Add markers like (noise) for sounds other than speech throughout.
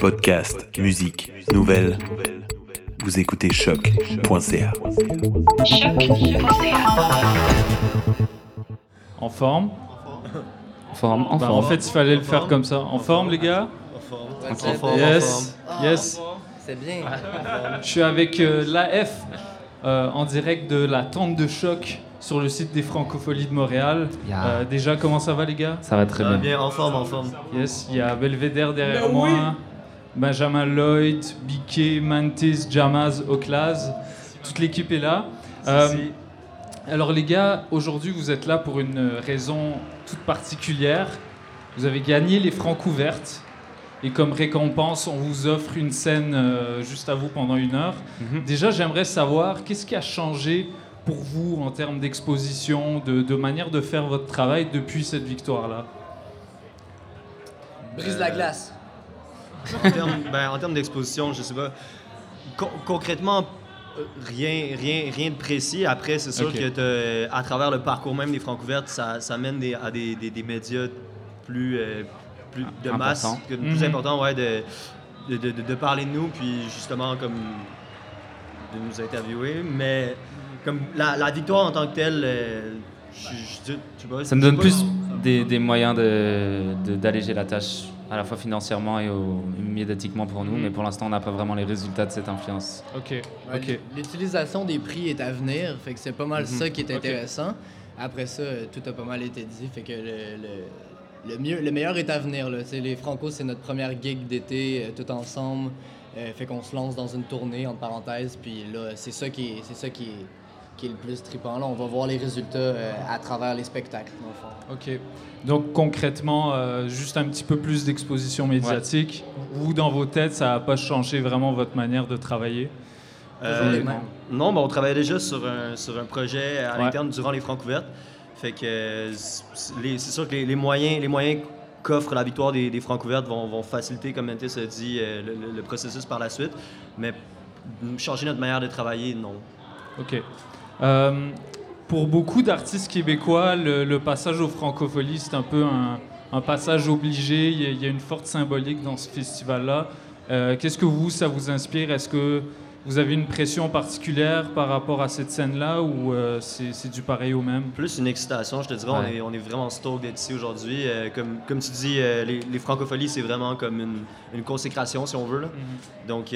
Podcast, musique, nouvelles. Vous écoutez choc.ca. En forme En forme, en Bah, forme. En fait, il fallait le faire comme ça. En forme, les gars Yes, yes. C'est bien. Je suis avec euh, l'AF euh, en direct de la tente de choc sur le site des Francopholies de Montréal. Euh, déjà, comment ça va, les gars? Ça va très Ça va bien. bien, en forme, en forme. Yes, il y a Belvedere derrière moi, Benjamin Lloyd, Biquet, Mantis, Jamaz, Oklaz. Toute l'équipe est là. Euh, alors les gars, aujourd'hui vous êtes là pour une raison toute particulière. Vous avez gagné les francs ouvertes et comme récompense, on vous offre une scène euh, juste à vous pendant une heure. Mhm. Déjà, j'aimerais savoir qu'est-ce qui a changé pour vous en termes d'exposition, de, de manière de faire votre travail depuis cette victoire-là? Brise la glace. En termes, ben, en termes d'exposition, je sais pas. Con- concrètement, euh, rien, rien, rien de précis. Après, c'est sûr Ok. que t'as- à travers le parcours même des Francouvertes, ça, ça mène des- à des, des- des médias plus, euh, plus de Important. masse, que, plus Mhm. important, ouais, de, de, de- de parler de nous, puis justement, comme de nous interviewer. Mais comme la, la victoire en tant que telle, euh, je, je- je sais pas. Ça me donne pas. plus des, des moyens de- de- d'alléger la tâche, à la fois financièrement et au- médiatiquement pour nous, Mhm. mais pour l'instant, on n'a pas vraiment les résultats de cette influence. Ok, Ouais, ok. L'utilisation des prix est à venir, fait que c'est pas mal Mhm. ça qui est intéressant. Après ça, euh, tout a pas mal été dit, fait que le, le, le mieux, le meilleur est à venir. Là. Les Franco, c'est notre première gig d'été euh, tout ensemble. Euh, fait qu'on se lance dans une tournée, entre parenthèses, puis là, c'est ça qui est, c'est ça qui est, qui est le plus trippant. Là, on va voir les résultats euh, à travers les spectacles, dans le fond. Ok. Donc concrètement, euh, juste un petit peu plus d'exposition médiatique. Vous, dans vos têtes, ça n'a pas changé vraiment votre manière de travailler? Euh, non, mais on travaillait déjà sur un, sur un projet à Ouais. l'interne durant les francs ouvertes. Fait que c'est sûr que les, moyens, les moyens qu'offre la victoire des, des francs ouvertes vont, faciliter, comme Mentis a dit, euh, le, processus par la suite. Mais changer notre manière de travailler, non. Ok. Euh, pour beaucoup d'artistes québécois, le, passage aux francopholies, c'est un peu un, passage obligé. Il y, a, il y a une forte symbolique dans ce festival-là. Euh, Qu'est-ce que vous, ça vous inspire? Est-ce que vous avez une pression particulière par rapport à cette scène-là ou euh, c'est du pareil au même? Plus une excitation, je te dirais, on, est, on est vraiment stoked d'être ici aujourd'hui. Euh, comme, comme tu dis, euh, les, les francopholies, c'est vraiment comme une, une consécration, si on veut. Là. Donc, on,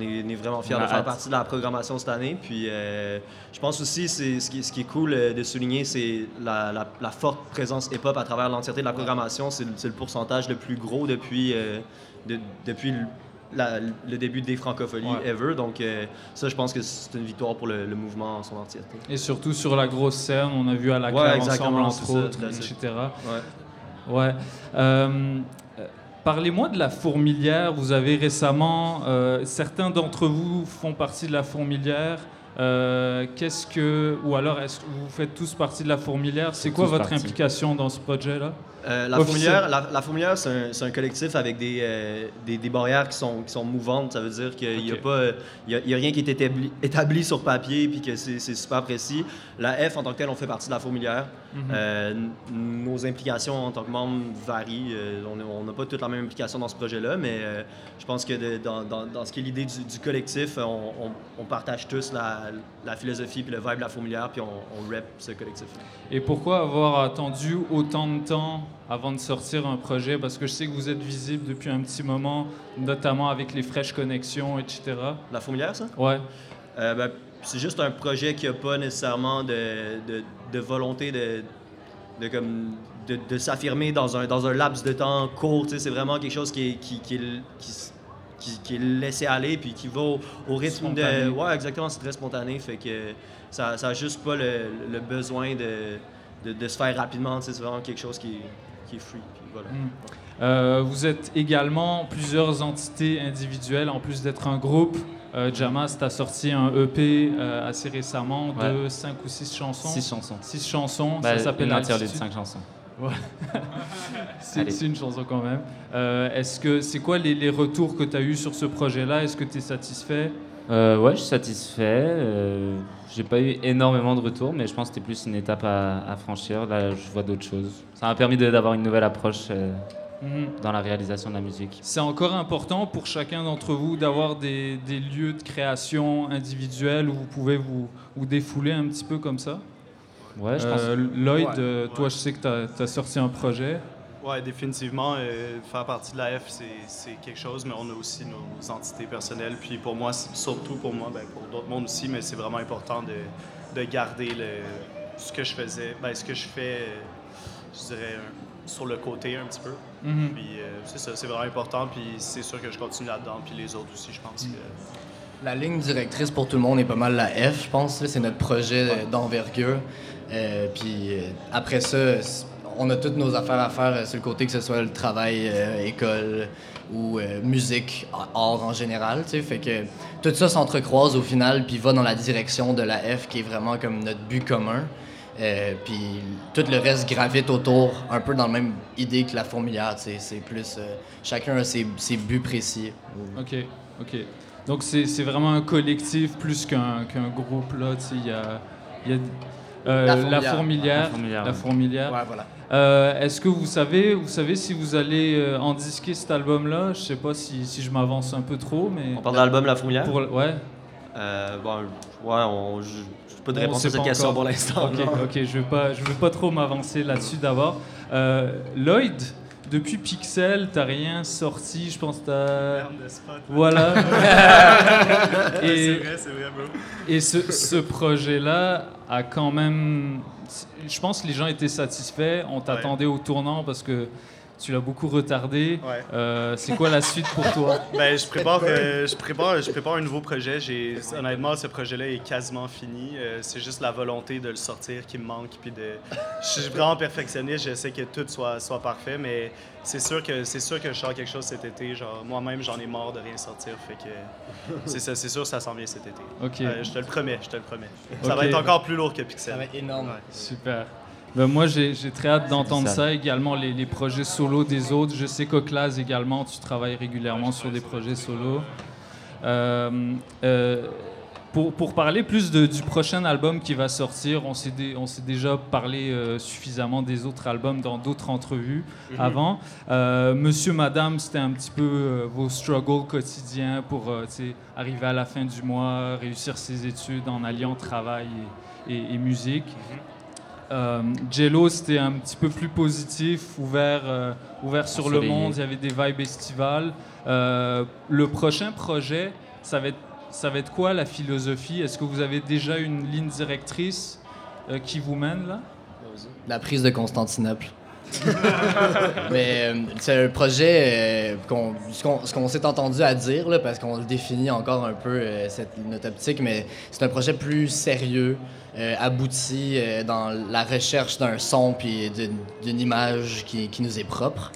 est, on est vraiment fiers On de faire hâte. partie de la programmation cette année. Puis, je pense aussi, ce, qui, ce qui est cool de souligner, c'est la, la- la forte présence hip-hop à travers l'entièreté de la programmation. C'est, le- pourcentage le plus gros depuis, de- depuis le, la- le début des francopholies Ouais. ever. Donc, euh, ça, je pense que c'est une victoire pour le, le mouvement en son entièreté. Et surtout sur la grosse scène, on a vu à la Ouais, ensemble, entre autres, etc. Ouais. Ouais. Euh, Parlez-moi de la fourmilière. Vous avez récemment, euh, certains d'entre vous font partie de la fourmilière. Euh, Qu'est-ce que, ou alors est-ce que vous faites tous partie de la fourmilière? C'est quoi votre partie. implication dans ce projet-là? Euh, la, fourmilière, la, la fourmilière, c'est un, collectif avec des, euh, des, des barrières qui sont, qui sont mouvantes. Ça veut dire qu'il n'y a, pas, euh, il y a, il y a rien qui est établi, établi sur papier puis que c'est c'est super précis. La F, en tant que telle, on fait partie de la fourmilière. Mhm. Euh, nos implications en tant que membres varient. Euh, on n'a pas toutes la même implication dans ce projet-là, mais euh, je pense que de- dans, dans- dans ce qui est l'idée du, du collectif, on, on- on partage tous la, la philosophie puis le vibe de la fourmilière, puis on, on rep ce collectif. Et pourquoi avoir attendu autant de temps avant de sortir un projet? Parce que je sais que vous êtes visible depuis un petit moment, notamment avec les fraîches connexions, etc. La fourmilière, ça? Ouais. Euh, ben, c'est juste un projet qui n'a pas nécessairement de, de- de volonté de, de, comme, de, de s'affirmer dans un, dans un laps de temps court. C'est vraiment quelque chose qui est, qui, qui qui qui- qui est laissé aller puis qui va au, au rythme Spontané. de. Ouais, exactement, c'est très spontané. Fait que ça n'a juste pas le, le besoin de, de, de se faire rapidement. C'est vraiment quelque chose qui, est- qui est free. puis voilà. Mm. Euh, vous êtes également plusieurs entités individuelles en plus d'être un groupe. Euh, Jamas, tu as sorti un EP euh, assez récemment de Ouais. 5 ou 6 chansons. Six chansons. Six chansons, Bah, ça s'appelle Altitude. cinq chansons. (laughs) C'est une chanson quand même. Euh, Est-ce que c'est quoi les, les retours que tu as eus sur ce projet-là? Est-ce que tu es satisfait? Euh, ouais, je suis satisfait. J'ai pas eu énormément de retours, mais je pense que c'était plus une étape à, à franchir. Là, je vois d'autres choses. Ça m'a permis de- d'avoir une nouvelle approche Mhm. dans la réalisation de la musique. C'est encore important pour chacun d'entre vous d'avoir des, des lieux de création individuels où vous pouvez vous, vous défouler un petit peu comme ça? Ouais, je pense. Euh, Lloyd, Ouais. euh, toi, je sais que tu as, sorti un projet. Ouais, définitivement, euh, faire partie de la F, c'est- quelque chose, mais on a aussi nos entités personnelles. Puis pour moi, surtout pour moi, ben, pour d'autres mondes aussi, mais c'est vraiment important de, de garder le, ce que je faisais, ben, ce que je fais, euh, je dirais, sur le côté un petit peu. Mhm. Puis euh, c'est ça, c'est vraiment important. Puis c'est sûr que je continue là-dedans. Puis les autres aussi, je pense que. La ligne directrice pour tout le monde est pas mal la F, je pense. C'est notre projet euh, d'envergure. Euh, puis après ça, on a toutes nos affaires à faire sur le côté, que ce soit le travail, euh, école ou euh, musique, art en général. tu sais. Fait que tout ça s'entrecroise au final, puis va dans la direction de la F, qui est vraiment comme notre but commun. Euh, puis tout le reste gravite autour, un peu dans la même idée que la fourmilière. C'est plus. euh, chacun a ses, ses buts précis. OK, OK. Donc, c'est c'est vraiment un collectif plus qu'un qu'un groupe, là. Il y a, il y a, euh, La fourmilière. La fourmilière, La ouais. voilà. Euh, Est-ce que vous savez, vous savez si vous allez euh, en disquer cet album-là? Je sais pas si, si je m'avance un peu trop, mais... On parle de l'album La Fourmilière? Pour, ouais, Euh, bon, ouais, on, pas de On réponse à cette pas question pour l'instant. ok, non. ok, je vais pas, je vais pas trop m'avancer là-dessus d'abord. Euh, Lloyd, depuis Pixel, t'as rien sorti, je pense que t'as... Spot. Voilà. (laughs) C'est et vrai, c'est vrai, bro. et ce, ce projet-là a quand même... Je pense que les gens étaient satisfaits, on t'attendait au tournant parce que tu l'as beaucoup retardé. Ouais. Euh, C'est quoi la suite pour toi? (laughs) Ben, je prépare, euh, je prépare, je prépare un nouveau projet. J'ai, honnêtement, ce projet-là est quasiment fini. Euh, c'est juste la volonté de le sortir qui me manque. Puis de, je suis vraiment perfectionniste. J'essaie que tout soit, soit parfait, mais c'est sûr que c'est sûr que je sors quelque chose cet été. Genre, moi-même, j'en ai marre de rien sortir. Fait que c'est ça, c'est sûr que ça s'en vient cet été. Ok. Euh, je te le promets, je te le promets. Ça va être encore plus lourd que Pixel. Ça va être énorme. Ouais. Super. Ben, moi, j'ai très hâte d'entendre ça. ça. également, les, les projets solo des autres. Je sais qu'Oclaz également, tu travailles régulièrement sur des projets solo. Euh, euh, pour, pour parler plus de- du prochain album qui va sortir, on s'est dé- on s'est déjà parlé euh, suffisamment des autres albums dans d'autres entrevues avant. Euh, Monsieur, Madame, c'était un petit peu euh, vos struggles quotidiens pour euh, arriver à la fin du mois, réussir ses études en alliant travail et, et- et musique. Euh, Jello, c'était un petit peu plus positif, ouvert, euh, ouvert sur le monde. Il y avait des vibes estivales. Euh, le prochain projet, ça va être, ça va être quoi la philosophie? Est-ce que vous avez déjà une ligne directrice euh, qui vous mène là? La prise de Constantinople. (laughs) Mais euh, c'est un projet, euh, qu'on- ce qu'on qu'on s'est entendu à dire, là, parce qu'on le définit encore un peu, euh, cette, notre optique, mais c'est un projet plus sérieux, abouti dans la recherche d'un son puis d'une image qui, qui nous est propre.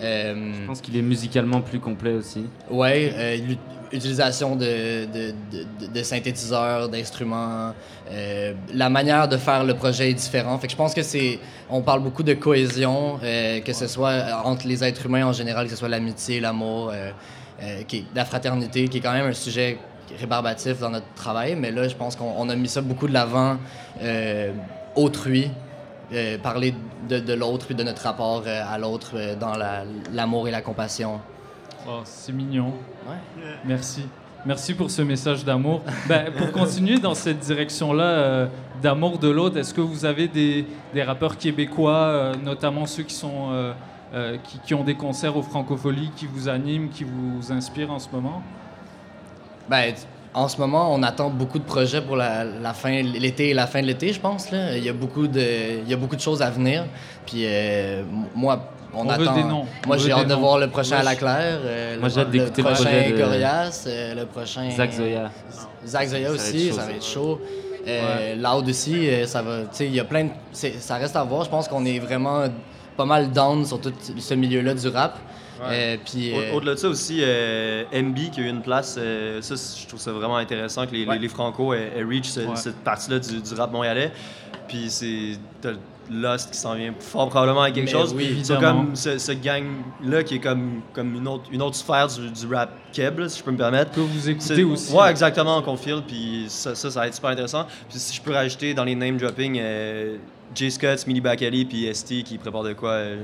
Euh, Je pense qu'il est musicalement plus complet aussi. Ouais, euh, l'ut- utilisation de, de, de- de synthétiseurs, d'instruments. euh, la manière de faire le projet est différente. Fait que je pense que c'est. On parle beaucoup de cohésion, euh, que ce soit entre les êtres humains en général, que ce soit l'amitié, l'amour, euh, euh, qui la fraternité, qui est quand même un sujet rébarbatif dans notre travail. Mais là, je pense qu'on on a mis ça beaucoup de l'avant. euh, autrui, euh, parler de, de l'autre puis de notre rapport euh, à l'autre euh, dans la- l'amour et la compassion. Oh, C'est mignon. Ouais. Merci. Merci pour ce message d'amour. Ben, pour (laughs) continuer dans cette direction-là d'amour de l'autre, est-ce que vous avez des, des rappeurs québécois, notamment ceux qui, sont, qui, qui ont des concerts aux Francopholies, qui vous animent, qui vous inspirent en ce moment? Ben, en ce moment, on attend beaucoup de projets pour la, la fin, l'été et la fin de l'été, je pense. Là. Il, y a beaucoup de, il y a beaucoup de choses à venir. Puis euh, moi, on, On veut attend. des noms. Moi, j'ai hâte de noms. voir le prochain Moi, à la Claire, euh, Moi, le, j'ai hâte d'écouter le prochain de- Gorias, euh, le prochain. Zach Zoya. Zach Zoya aussi, ça va être chaud. Loud aussi, ça va. Tu sais, il y a plein de. Ça reste à voir. Je pense qu'on est vraiment pas mal down sur tout ce milieu-là du rap. Euh, puis, Au- euh, Au-delà de ça aussi, euh, MB qui a eu une place, euh, ça je trouve ça vraiment intéressant que les, Ouais. les Franco aient, reach ce- Ouais. cette partie-là du, du rap montréalais. Puis c'est Lost qui s'en vient fort probablement avec quelque Mais chose. oui, c'est comme ce, ce gang-là qui est comme, comme une, autre, une autre sphère du, du rap keb, là, si je peux me permettre. Que vous écoutez aussi. Ouais, exactement, qu'on file, puis ça, ça, ça va être super intéressant. Puis si je peux rajouter dans les name dropping, euh, Jay Scott, Millie Bakali, puis ST qui préparent de quoi. euh,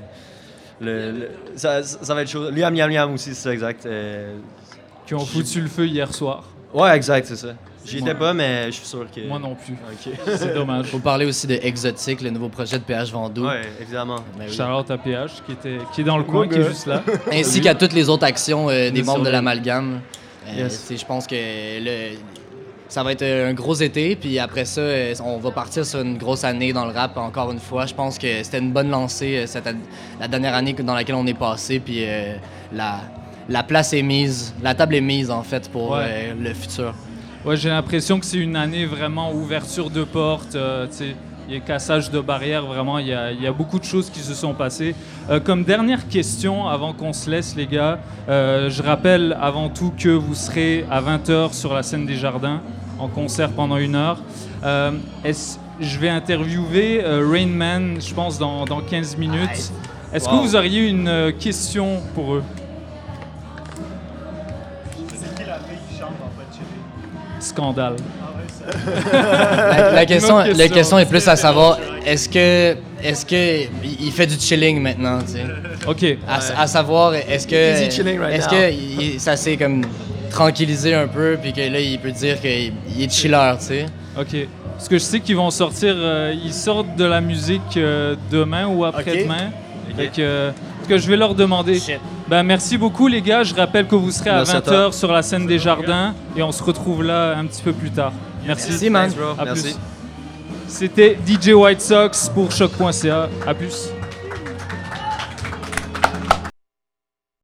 le- le- ça, ça va être chaud. Liam Liam Liam aussi, c'est ça, exact. Euh, Qui ont foutu le feu hier soir. ouais, exact, c'est ça. J'y étais pas, mais je suis sûr que. Moi non plus. (laughs) C'est dommage. Faut parler aussi de Exotique, le nouveau projet de PH Vendoux. Ouais, évidemment. Ben oui. Charlotte à PH qui, était, qui est dans le coin, qui est juste là. (laughs) Ainsi qu'à toutes les autres actions euh, des membres de l'amalgame. Euh, Yes. Je pense que le- ça va être un gros été, puis après ça, euh, on va partir sur une grosse année dans le rap encore une fois. Je pense que c'était une bonne lancée euh, cette, la dernière année dans laquelle on est passé, puis euh, la, la place est mise, la table est mise en fait pour Ouais. euh, le futur. Ouais, j'ai l'impression que c'est une année vraiment ouverture de euh, tu sais, il y a cassage de barrières, vraiment, il y a, il y a beaucoup de choses qui se sont passées. Euh, comme dernière question, avant qu'on se laisse, les gars, euh, je rappelle avant tout que vous serez à 20h sur la scène des Jardins, en concert pendant une heure. Euh, est-ce- je vais interviewer euh, Rain Man, je pense, dans, dans 15 minutes. Est-ce que vous auriez une question pour eux? C'est qui la fille qui chante en pas de chili? Scandale. La, la question, la question. est plus à savoir, est-ce que, est-ce que il fait du chilling maintenant, tu sais? OK. À, à savoir, est-ce que, right est-ce que il- ça s'est comme tranquillisé un peu, puis que là, il peut dire qu'il il est chiller, tu sais? Ok. Parce que je sais qu'ils vont sortir, euh, ils sortent de la musique euh, demain ou après-demain. Fait que, euh, je vais leur demander. Ben, merci beaucoup les gars. Je rappelle que vous serez à Merci à 20h sur la scène des jardins et on se retrouve là un petit peu plus tard. Merci. Merci, man. À plus. C'était DJ White Sox pour choc.ca. À plus.